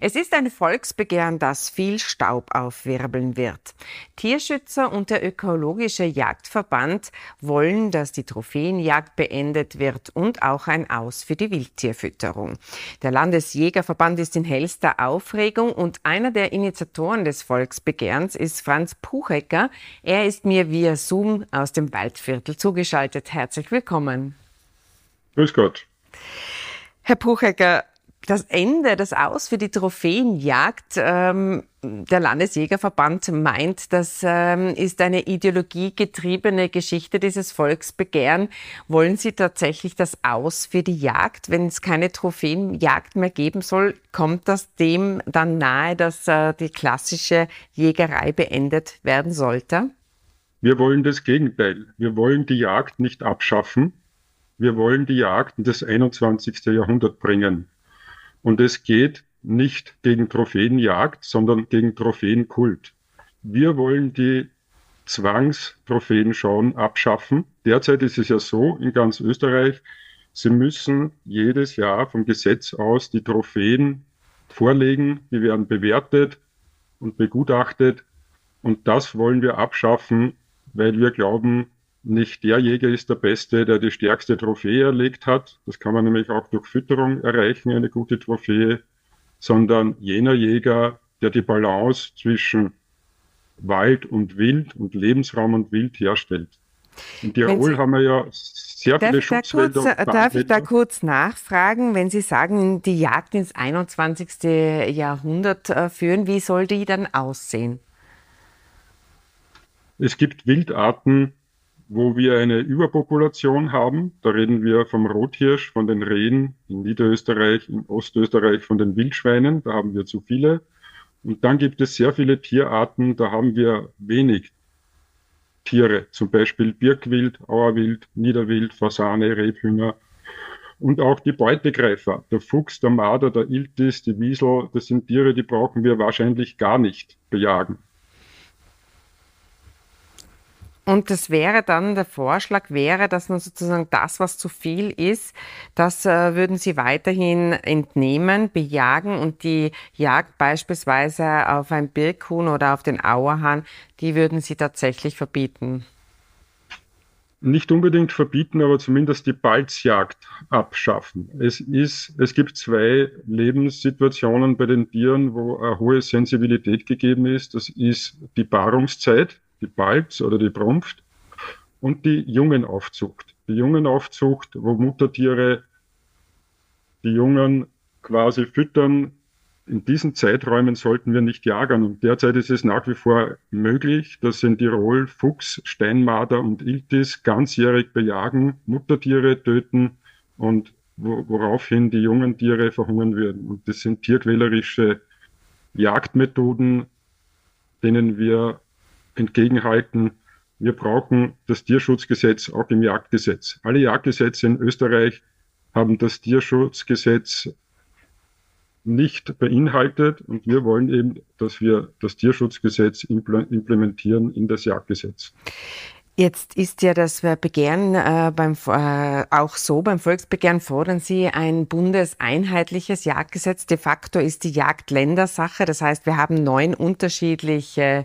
Es ist ein Volksbegehren, das viel Staub aufwirbeln wird. Tierschützer und der Ökologische Jagdverband wollen, dass die Trophäenjagd beendet wird und auch ein Aus für die Wildtierfütterung. Der Landesjägerverband ist in hellster Aufregung und einer der Initiatoren des Volksbegehrens ist Franz Puchecker. Er ist mir via Zoom aus dem Waldviertel zugeschaltet. Herzlich willkommen. Grüß Gott. Herr Puchecker, das Ende, das Aus für die Trophäenjagd, ähm, der Landesjägerverband meint, das ähm, ist eine ideologiegetriebene Geschichte dieses Volksbegehren. Wollen Sie tatsächlich das Aus für die Jagd? Wenn es keine Trophäenjagd mehr geben soll, kommt das dem dann nahe, dass äh, die klassische Jägerei beendet werden sollte? Wir wollen das Gegenteil. Wir wollen die Jagd nicht abschaffen. Wir wollen die Jagd in das 21. Jahrhundert bringen. Und es geht nicht gegen Trophäenjagd, sondern gegen Trophäenkult. Wir wollen die Zwangstrophäenschauen abschaffen. Derzeit ist es ja so in ganz Österreich, Sie müssen jedes Jahr vom Gesetz aus die Trophäen vorlegen, die werden bewertet und begutachtet. Und das wollen wir abschaffen, weil wir glauben, nicht der Jäger ist der Beste, der die stärkste Trophäe erlegt hat. Das kann man nämlich auch durch Fütterung erreichen, eine gute Trophäe, sondern jener Jäger, der die Balance zwischen Wald und Wild und Lebensraum und Wild herstellt. In Tirol haben wir ja sehr darf viele Schutzwälder. Kurz, darf ich da kurz nachfragen, wenn Sie sagen, die Jagd ins 21. Jahrhundert äh, führen, wie soll die dann aussehen? Es gibt Wildarten, wo wir eine Überpopulation haben. Da reden wir vom Rothirsch, von den Rehen in Niederösterreich, in Ostösterreich von den Wildschweinen. Da haben wir zu viele. Und dann gibt es sehr viele Tierarten, da haben wir wenig Tiere, zum Beispiel Birkwild, Auerwild, Niederwild, Fasane, Rebhünger und auch die Beutegreifer. Der Fuchs, der Marder, der Iltis, die Wiesel, das sind Tiere, die brauchen wir wahrscheinlich gar nicht bejagen. Und das wäre dann, der Vorschlag wäre, dass man sozusagen das, was zu viel ist, das äh, würden Sie weiterhin entnehmen, bejagen und die Jagd beispielsweise auf ein Birkhuhn oder auf den Auerhahn, die würden Sie tatsächlich verbieten. Nicht unbedingt verbieten, aber zumindest die Balzjagd abschaffen. Es ist, es gibt zwei Lebenssituationen bei den Tieren, wo eine hohe Sensibilität gegeben ist. Das ist die Paarungszeit die Balz oder die Prumpft und die Jungenaufzucht. Die Jungenaufzucht, wo Muttertiere die Jungen quasi füttern. In diesen Zeiträumen sollten wir nicht jagen. Und derzeit ist es nach wie vor möglich, dass in Tirol Fuchs, Steinmarder und Iltis ganzjährig bejagen, Muttertiere töten und woraufhin die jungen Tiere verhungern würden. Und das sind tierquälerische Jagdmethoden, denen wir entgegenhalten, wir brauchen das Tierschutzgesetz auch im Jagdgesetz. Alle Jagdgesetze in Österreich haben das Tierschutzgesetz nicht beinhaltet und wir wollen eben, dass wir das Tierschutzgesetz implementieren in das Jagdgesetz. Jetzt ist ja das Begehren äh, beim, äh, auch so, beim Volksbegehren fordern Sie ein bundeseinheitliches Jagdgesetz. De facto ist die Jagd Ländersache. Das heißt, wir haben neun unterschiedliche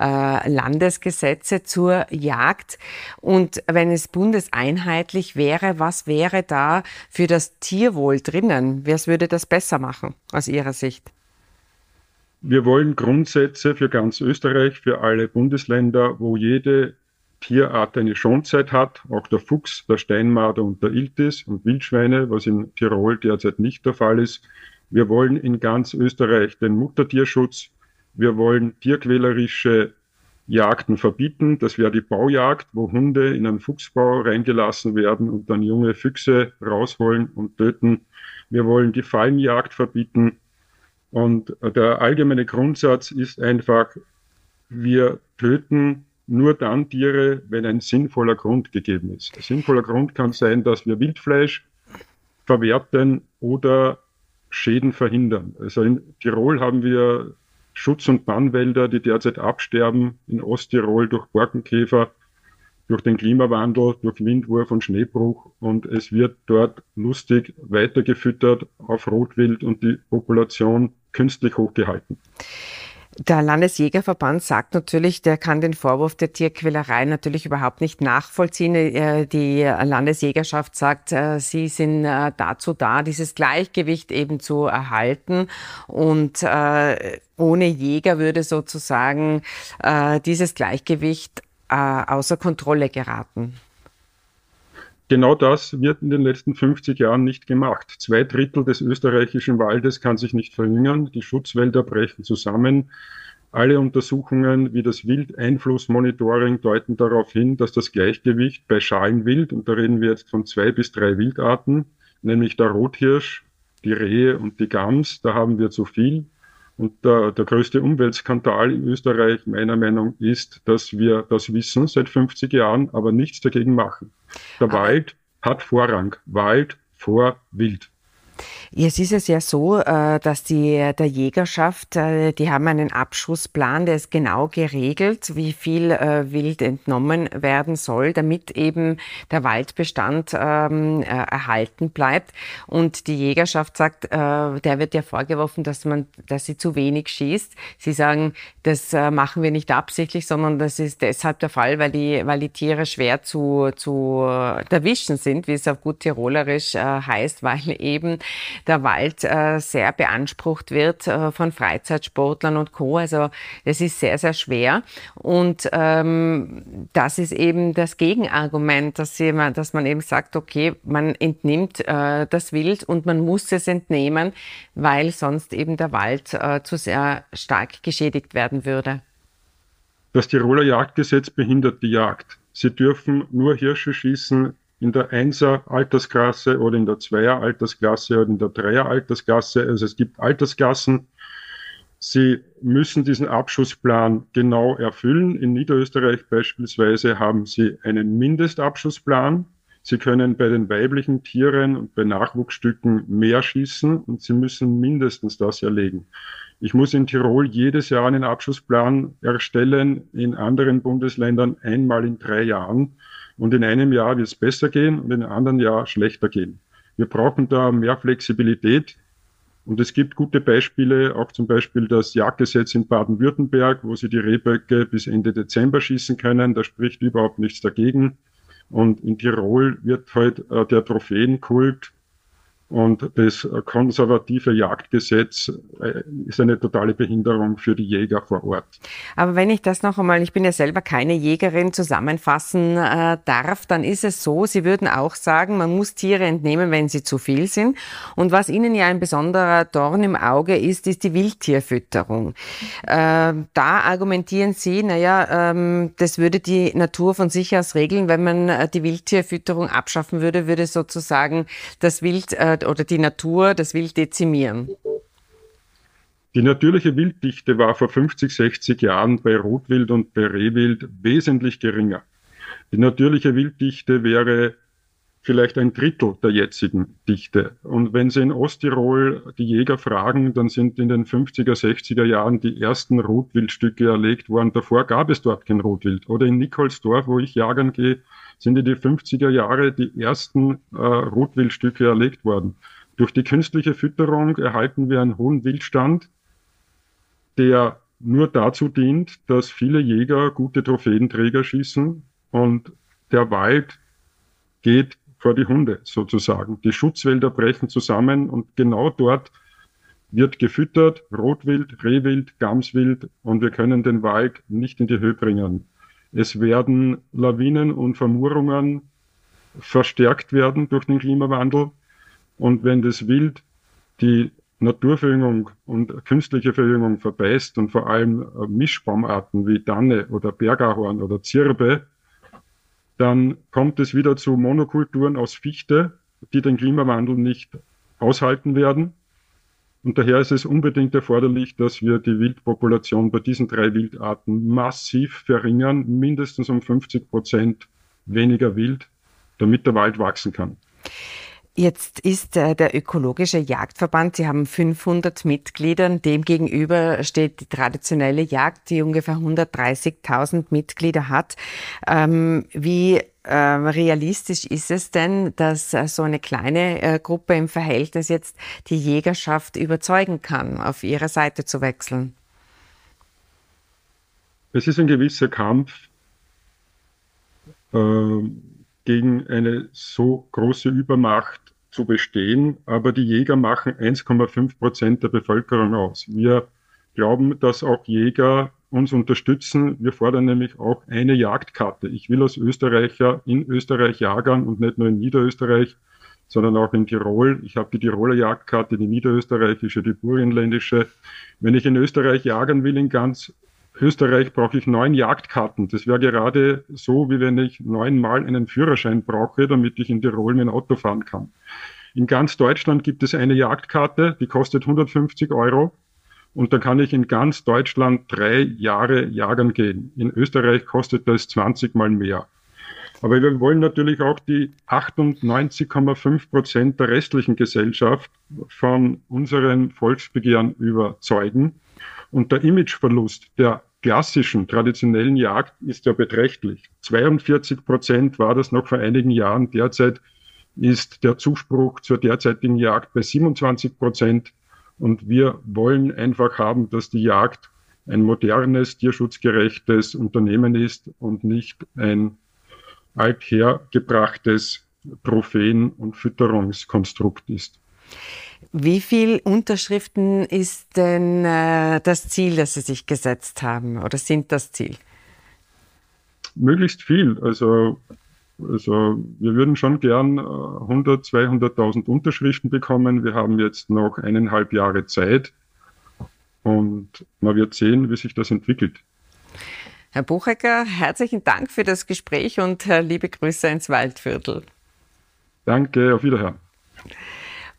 äh, Landesgesetze zur Jagd. Und wenn es bundeseinheitlich wäre, was wäre da für das Tierwohl drinnen? Wer würde das besser machen aus Ihrer Sicht? Wir wollen Grundsätze für ganz Österreich, für alle Bundesländer, wo jede Tierart eine Schonzeit hat, auch der Fuchs, der Steinmarder und der Iltis und Wildschweine, was in Tirol derzeit nicht der Fall ist. Wir wollen in ganz Österreich den Muttertierschutz. Wir wollen tierquälerische Jagden verbieten. Das wäre die Baujagd, wo Hunde in einen Fuchsbau reingelassen werden und dann junge Füchse rausholen und töten. Wir wollen die Fallenjagd verbieten. Und der allgemeine Grundsatz ist einfach, wir töten nur dann Tiere, wenn ein sinnvoller Grund gegeben ist. Ein sinnvoller Grund kann sein, dass wir Wildfleisch verwerten oder Schäden verhindern. Also in Tirol haben wir Schutz- und Bannwälder, die derzeit absterben, in Osttirol durch Borkenkäfer. durch den Klimawandel, durch Windwurf und Schneebruch und es wird dort lustig weitergefüttert auf Rotwild und die Population künstlich hochgehalten. Der Landesjägerverband sagt natürlich, der kann den Vorwurf der Tierquälerei natürlich überhaupt nicht nachvollziehen. Äh, die Landesjägerschaft sagt, äh, sie sind äh, dazu da, dieses Gleichgewicht eben zu erhalten. Und ohne Jäger würde sozusagen dieses Gleichgewicht außer Kontrolle geraten. Genau das wird in den letzten 50 Jahren nicht gemacht. Zwei Drittel des österreichischen Waldes kann sich nicht verringern. Die Schutzwälder brechen zusammen. Alle Untersuchungen wie das Wildeinflussmonitoring deuten darauf hin, dass das Gleichgewicht bei Schalenwild, und da reden wir jetzt von zwei bis drei Wildarten, nämlich der Rothirsch, die Rehe und die Gams, da haben wir zu viel. Und der, der größte Umweltskandal in Österreich, meiner Meinung ist, dass wir das wissen seit 50 Jahren, aber nichts dagegen machen. Der aber Wald hat Vorrang. Wald vor Wild. Jetzt ist es ja so, äh, dass die der Jägerschaft, äh, die haben einen Abschussplan, der ist genau geregelt, wie viel äh, Wild entnommen werden soll, damit eben der Waldbestand ähm, erhalten bleibt. Und die Jägerschaft sagt, der wird ja vorgeworfen, dass man, dass sie zu wenig schießt. Sie sagen, das machen wir nicht absichtlich, sondern das ist deshalb der Fall, weil die, weil die Tiere schwer zu, zu erwischen sind, wie es auf gut Tirolerisch heißt, weil eben der Wald äh, sehr beansprucht wird äh, von Freizeitsportlern und Co. Also es ist sehr, sehr schwer. Und ähm, das ist eben das Gegenargument, dass, sie, dass man eben sagt, okay, man entnimmt äh, das Wild und man muss es entnehmen, weil sonst eben der Wald äh, zu sehr stark geschädigt werden würde. Das Tiroler Jagdgesetz behindert die Jagd. Sie dürfen nur Hirsche schießen, in der Einser Altersklasse oder in der Zweier Altersklasse oder in der Dreier Altersklasse. Also es gibt Altersklassen. Sie müssen diesen Abschussplan genau erfüllen. In Niederösterreich beispielsweise haben Sie einen Mindestabschussplan. Sie können bei den weiblichen Tieren und bei Nachwuchsstücken mehr schießen und Sie müssen mindestens das erlegen. Ich muss in Tirol jedes Jahr einen Abschussplan erstellen, in anderen Bundesländern einmal in drei Jahren. Und in einem Jahr wird es besser gehen und in einem anderen Jahr schlechter gehen. Wir brauchen da mehr Flexibilität. Und es gibt gute Beispiele, auch zum Beispiel das Jagdgesetz in Baden-Württemberg, wo sie die Rehböcke bis Ende Dezember schießen können. Da spricht überhaupt nichts dagegen. Und in Tirol wird halt äh, der Trophäenkult und das konservative Jagdgesetz äh, ist eine totale Behinderung für die Jäger vor Ort. Aber wenn ich das noch einmal, ich bin ja selber keine Jägerin, zusammenfassen äh, darf, dann ist es so, Sie würden auch sagen, man muss Tiere entnehmen, wenn sie zu viel sind. Und was Ihnen ja ein besonderer Dorn im Auge ist, ist die Wildtierfütterung. Äh, da argumentieren Sie, naja, ähm, das würde die Natur von sich aus regeln. Wenn man äh, die Wildtierfütterung abschaffen würde, würde sozusagen das Wild äh, oder die Natur das Wild dezimieren? Die natürliche Wilddichte war vor 50, 60 Jahren bei Rotwild und bei Rehwild wesentlich geringer. Die natürliche Wilddichte wäre vielleicht ein Drittel der jetzigen Dichte. Und wenn Sie in Osttirol die Jäger fragen, dann sind in den 50er, 60er Jahren die ersten Rotwildstücke erlegt worden. Davor gab es dort kein Rotwild. Oder in Nikolsdorf, wo ich jagen gehe, sind in die 50er Jahre die ersten äh, Rotwildstücke erlegt worden. Durch die künstliche Fütterung erhalten wir einen hohen Wildstand, der nur dazu dient, dass viele Jäger gute Trophäenträger schießen und der Wald geht vor die Hunde sozusagen. Die Schutzwälder brechen zusammen und genau dort wird gefüttert, Rotwild, Rehwild, Gamswild und wir können den Wald nicht in die Höhe bringen. Es werden Lawinen und Vermurungen verstärkt werden durch den Klimawandel. Und wenn das Wild die Naturverjüngung und künstliche Verjüngung verbeißt und vor allem Mischbaumarten wie Danne oder Bergahorn oder Zirbe, dann kommt es wieder zu Monokulturen aus Fichte, die den Klimawandel nicht aushalten werden. Und daher ist es unbedingt erforderlich, dass wir die Wildpopulation bei diesen drei Wildarten massiv verringern, mindestens um 50 Prozent weniger Wild, damit der Wald wachsen kann. Jetzt ist äh, der ökologische Jagdverband, Sie haben 500 Mitglieder, demgegenüber steht die traditionelle Jagd, die ungefähr 130.000 Mitglieder hat. Ähm, wie äh, realistisch ist es denn, dass äh, so eine kleine äh, Gruppe im Verhältnis jetzt die Jägerschaft überzeugen kann, auf ihre Seite zu wechseln? Es ist ein gewisser Kampf äh, gegen eine so große Übermacht zu bestehen, aber die Jäger machen 1,5 Prozent der Bevölkerung aus. Wir glauben, dass auch Jäger uns unterstützen. Wir fordern nämlich auch eine Jagdkarte. Ich will als Österreicher in Österreich jagern und nicht nur in Niederösterreich, sondern auch in Tirol. Ich habe die Tiroler Jagdkarte, die niederösterreichische, die burgenländische. Wenn ich in Österreich jagern will, in ganz Österreich brauche ich neun Jagdkarten. Das wäre gerade so, wie wenn ich neunmal einen Führerschein brauche, damit ich in Tirol mein Auto fahren kann. In ganz Deutschland gibt es eine Jagdkarte, die kostet 150 Euro. Und da kann ich in ganz Deutschland drei Jahre jagen gehen. In Österreich kostet das 20 mal mehr. Aber wir wollen natürlich auch die 98,5 Prozent der restlichen Gesellschaft von unseren Volksbegehren überzeugen. Und der Imageverlust der klassischen, traditionellen Jagd ist ja beträchtlich. 42 Prozent war das noch vor einigen Jahren. Derzeit ist der Zuspruch zur derzeitigen Jagd bei 27 Prozent. Und wir wollen einfach haben, dass die Jagd ein modernes, tierschutzgerechtes Unternehmen ist und nicht ein althergebrachtes Trophen- und Fütterungskonstrukt ist. Wie viel Unterschriften ist denn äh, das Ziel, das Sie sich gesetzt haben oder sind das Ziel? Möglichst viel. Also, also wir würden schon gern 100, äh, 200.000 Unterschriften bekommen. Wir haben jetzt noch eineinhalb Jahre Zeit und man wird sehen, wie sich das entwickelt. Herr Buchecker, herzlichen Dank für das Gespräch und äh, liebe Grüße ins Waldviertel. Danke, auf Wiederhören.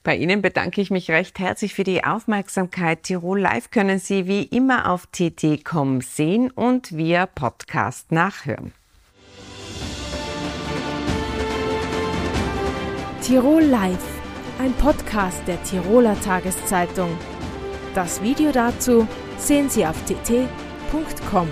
Bei Ihnen bedanke ich mich recht herzlich für die Aufmerksamkeit. Tirol Live können Sie wie immer auf tt.com sehen und via Podcast nachhören. Tirol Live, ein Podcast der Tiroler Tageszeitung. Das Video dazu sehen Sie auf tt.com.